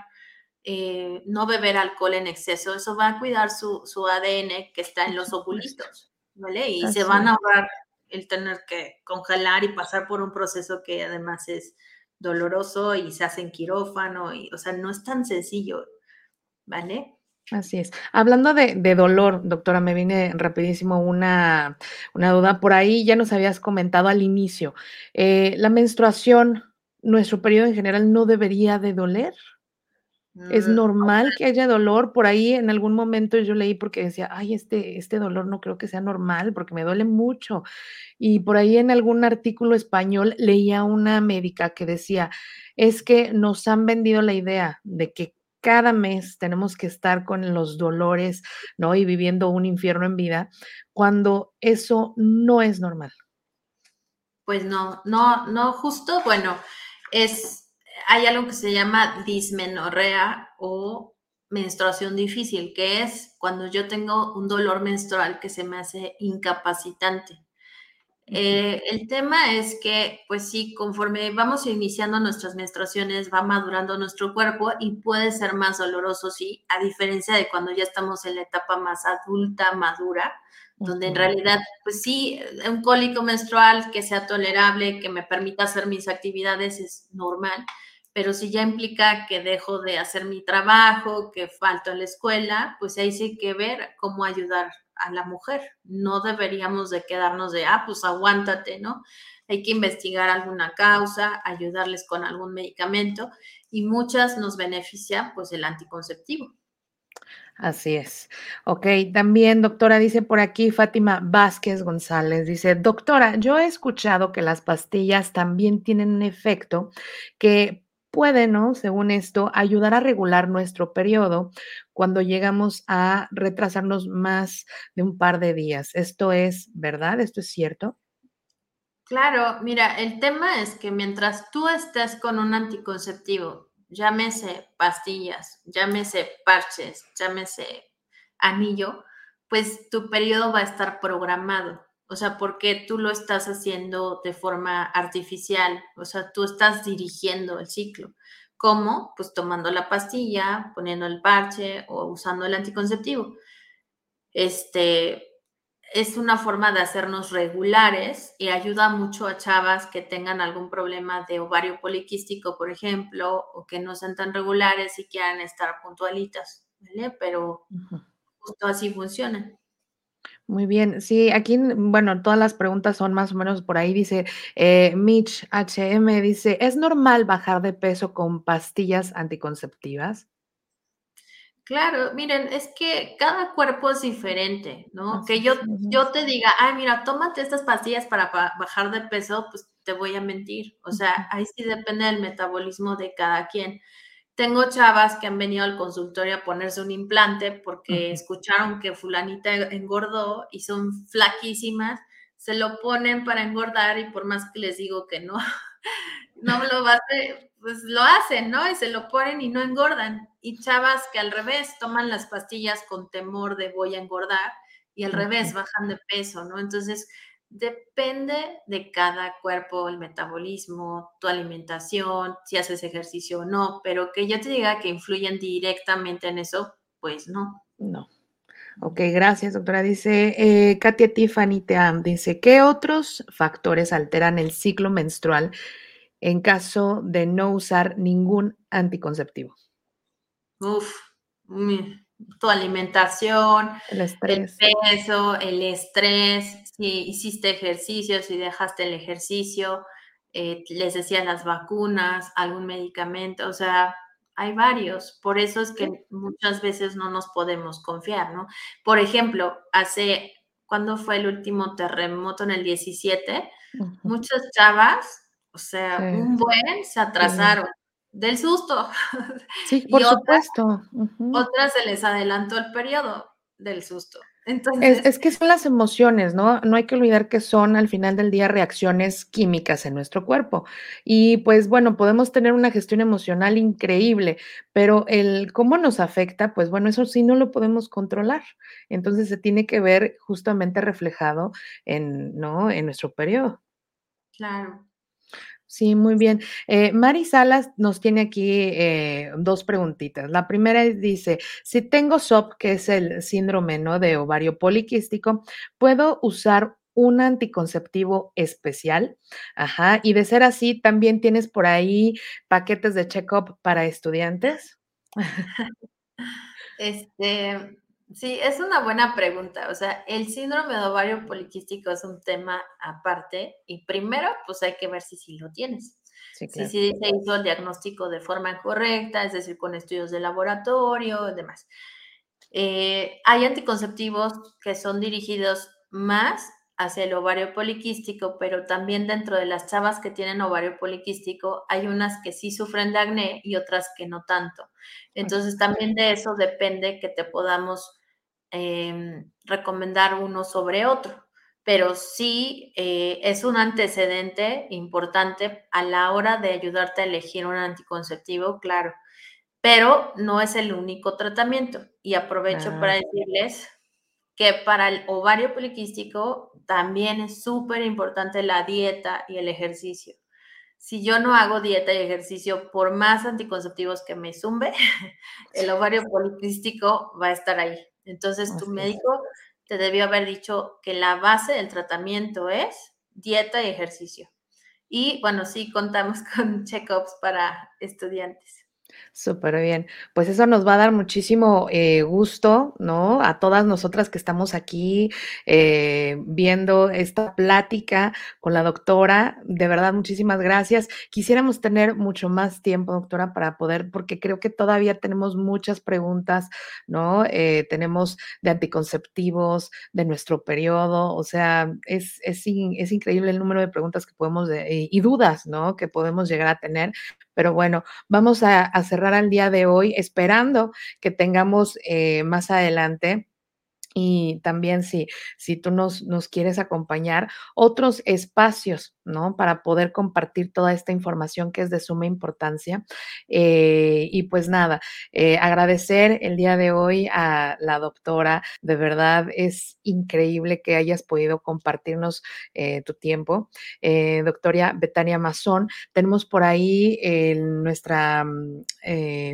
eh, no beber alcohol en exceso, eso va a cuidar su, ADN que está en los ovulitos, ¿vale? Y se van a ahorrar el tener que congelar y pasar por un proceso que además es doloroso y se hace en quirófano, y, o sea, no es tan sencillo, ¿vale? Así es. Hablando de, dolor, doctora, me viene rapidísimo una, duda. Por ahí ya nos habías comentado al inicio. Eh, ¿La menstruación, nuestro periodo en general, no debería de doler? ¿Es mm, normal que haya dolor? Por ahí en algún momento yo leí porque decía, ay, este, este dolor no creo que sea normal porque me duele mucho. Y por ahí en algún artículo español leía una médica que decía, es que nos han vendido la idea de que cada mes tenemos que estar con los dolores, ¿no? Y viviendo un infierno en vida, cuando eso no es normal. Pues no, no, no, justo, bueno, es, hay algo que se llama dismenorrea o menstruación difícil, que es cuando yo tengo un dolor menstrual que se me hace incapacitante. Eh, el tema es que, pues sí, conforme vamos iniciando nuestras menstruaciones, va madurando nuestro cuerpo y puede ser más doloroso, sí, a diferencia de cuando ya estamos en la etapa más adulta, madura, donde en realidad, pues sí, un cólico menstrual que sea tolerable, que me permita hacer mis actividades es normal, pero si ya implica que dejo de hacer mi trabajo, que falto a la escuela, pues ahí sí hay que ver cómo ayudar a la mujer. No deberíamos de quedarnos de, ah, pues aguántate, ¿no? Hay que investigar alguna causa, ayudarles con algún medicamento y muchas nos beneficia pues el anticonceptivo. Así es. Ok, también doctora dice por aquí Fátima Vázquez González, dice, doctora, yo he escuchado que las pastillas también tienen un efecto que puede, ¿no? Según esto, ayudar a regular nuestro periodo cuando llegamos a retrasarnos más de un par de días. ¿Esto es verdad? ¿Esto es cierto? Claro, mira, el tema es que mientras tú estés con un anticonceptivo, llámese pastillas, llámese parches, llámese anillo, pues tu periodo va a estar programado. O sea, porque tú lo estás haciendo de forma artificial, o sea, tú estás dirigiendo el ciclo. ¿Cómo? Pues tomando la pastilla, poniendo el parche o usando el anticonceptivo. Este es una forma de hacernos regulares y ayuda mucho a chavas que tengan algún problema de ovario poliquístico, por ejemplo, o que no sean tan regulares y quieran estar puntualitas, ¿vale? Pero justo así funciona. Muy bien, sí, aquí, bueno, todas las preguntas son más o menos por ahí, dice eh, Mitch HM, dice, ¿es normal bajar de peso con pastillas anticonceptivas? Claro, miren, es que cada cuerpo es diferente, ¿no? que yo, yo te diga, ay, mira, tómate estas pastillas para bajar de peso, pues te voy a mentir. O sea, ahí sí depende del metabolismo de cada quien. Tengo chavas que han venido al consultorio a ponerse un implante porque escucharon que fulanita engordó y son flaquísimas, se lo ponen para engordar y por más que les digo que no, *laughs* no lo va a hacer, pues lo hacen, ¿no? Y se lo ponen y no engordan. Y chavas que al revés toman las pastillas con temor de voy a engordar y al revés bajan de peso, ¿no? Entonces, Depende de cada cuerpo, el metabolismo, tu alimentación, si haces ejercicio o no, pero que yo te diga que influyen directamente en eso, pues no. No. Ok, gracias, doctora. Dice eh, Katia Tiffany Team, dice, ¿qué otros factores alteran el ciclo menstrual en caso de no usar ningún anticonceptivo? Uf, tu alimentación, el, estrés. el peso, el estrés, si hiciste ejercicio, si dejaste el ejercicio, eh, les decía las vacunas, algún medicamento, o sea, hay varios. Por eso es que muchas veces no nos podemos confiar, ¿no? Por ejemplo, hace cuando fue el último terremoto en el 17, muchas chavas, o sea, un buen, se atrasaron del susto. Sí, *laughs* por supuesto. Otras se les adelantó el periodo del susto. Entonces, es, que son las emociones, ¿no? No hay que olvidar que son al final del día reacciones químicas en nuestro cuerpo. Y pues bueno, podemos tener una gestión emocional increíble, pero el cómo nos afecta, pues bueno, eso sí no lo podemos controlar. Entonces se tiene que ver justamente reflejado en, ¿no? En nuestro periodo. Claro. Sí, muy bien. Eh, Mari Salas nos tiene aquí eh, dos preguntitas. La primera dice, si tengo SOP, que es el síndrome ¿no? de ovario poliquístico, ¿puedo usar un anticonceptivo especial? Ajá. Y de ser así, ¿también tienes por ahí paquetes de check-up para estudiantes? *laughs* Este, Sí, es una buena pregunta. O sea, el síndrome de ovario poliquístico es un tema aparte y primero, pues hay que ver si sí lo tienes. Sí, Si se hizo el diagnóstico de forma correcta, es decir, con estudios de laboratorio y demás. Eh, hay anticonceptivos que son dirigidos más hacia el ovario poliquístico, pero también dentro de las chavas que tienen ovario poliquístico hay unas que sí sufren de acné y otras que no tanto. Entonces también de eso depende que te podamos Em, recomendar uno sobre otro, pero sí eh, es un antecedente importante a la hora de ayudarte a elegir un anticonceptivo, claro, pero no es el único tratamiento. Y aprovecho para decirles que para el ovario poliquístico también es súper importante la dieta y el ejercicio. Si yo no hago dieta y ejercicio, por más anticonceptivos que me zumbe, *laughs* el ovario poliquístico va a estar ahí. Entonces, tu médico te debió haber dicho que la base del tratamiento es dieta y ejercicio. Y bueno, sí contamos *laughs* con check-ups para estudiantes. Súper bien. Pues eso nos va a dar muchísimo eh, gusto, ¿no? A todas nosotras que estamos aquí eh, viendo esta plática con la doctora. De verdad, muchísimas gracias. Quisiéramos tener mucho más tiempo, doctora, para poder, porque creo que todavía tenemos muchas preguntas, ¿no? Eh, tenemos de anticonceptivos, de nuestro periodo, o sea, es, es, es increíble el número de preguntas que podemos, y dudas, ¿no? Que podemos llegar a tener. Pero bueno, vamos a, cerrar al día de hoy esperando que tengamos eh, más adelante. Y también si, si tú nos, nos, quieres acompañar, otros espacios, ¿no? Para poder compartir toda esta información que es de suma importancia. Eh, y pues nada, eh, agradecer el día de hoy a la doctora, de verdad es increíble que hayas podido compartirnos eh, tu tiempo. doctora Betania Mazón, tenemos por ahí en nuestra mm,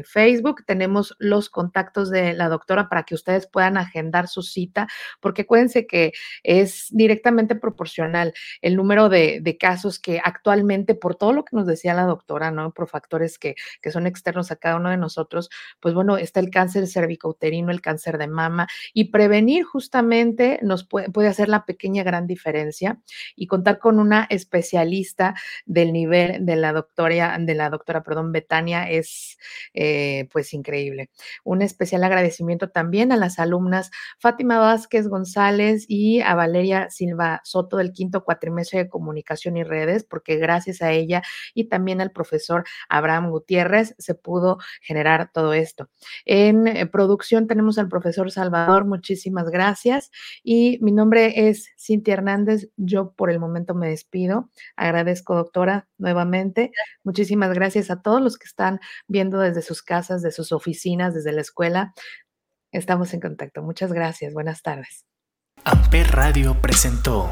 Facebook, tenemos los contactos de la doctora para que ustedes puedan agendar sus cita, porque acuérdense que es directamente proporcional el número de, casos que actualmente, por todo lo que nos decía la doctora, ¿no? Por factores que, que son externos a cada uno de nosotros, pues bueno, está el cáncer cervicouterino, el cáncer de mama, y prevenir justamente nos puede, puede hacer la pequeña gran diferencia y contar con una especialista del nivel de la doctora, de la doctora, perdón, Betania es eh, pues increíble. Un especial agradecimiento también a las alumnas Fátima Vázquez González y a Valeria Silva Soto del quinto cuatrimestre de comunicación y redes, porque gracias a ella y también al profesor Abraham Gutiérrez se pudo generar todo esto. En eh, producción tenemos al profesor Salvador, muchísimas gracias. Y mi nombre es Cintia Hernández, yo por el momento me despido. Agradezco, doctora, nuevamente. Muchísimas gracias a todos los que están viendo desde sus casas, de sus oficinas, desde la escuela. Estamos en contacto. Muchas gracias. Buenas tardes. Amper Radio presentó